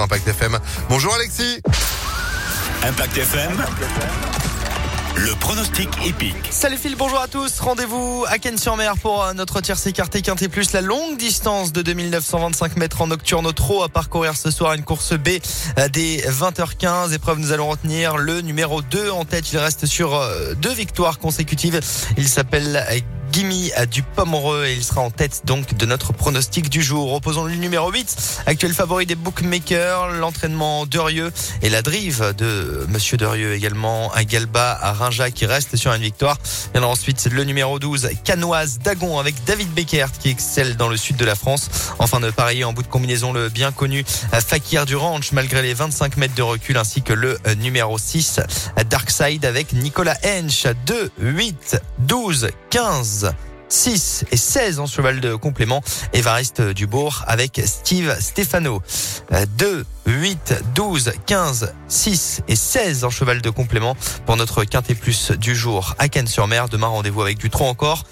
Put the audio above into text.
Impact FM. Bonjour Alexis. Impact FM. Le pronostic épique. Salut Phil, bonjour à tous. Rendez-vous à Cannes-sur-Mer pour euh, notre tiercé écarté Quintet Plus. La longue distance de 2925 mètres en nocturne au trot à parcourir ce soir. Une course B euh, des 20h15. Épreuve, nous allons retenir le numéro 2 en tête. Il reste sur euh, deux victoires consécutives. Il s'appelle Gimme du Pomereux et il sera en tête donc de notre pronostic du jour. Opposons le numéro 8, actuel favori des bookmakers, l'entraînement Durieux et la drive de Monsieur Durieux également, un Galba à Rinja qui reste sur une victoire. Et ensuite le numéro 12, Canoise Dagon avec David Beckert qui excelle dans le sud de la France. Enfin de parier en bout de combinaison le bien connu Fakir du Ranch malgré les 25 mètres de recul ainsi que le numéro 6, Darkside avec Nicolas Hench 2, 8, 12, 15, 6 et 16 en cheval de complément. Évariste Dubourg avec Steve Stefano. 2, 8, 12, 15, 6 et 16 en cheval de complément pour notre quintet plus du jour à Cannes-sur-Mer. Demain, rendez-vous avec du tronc encore.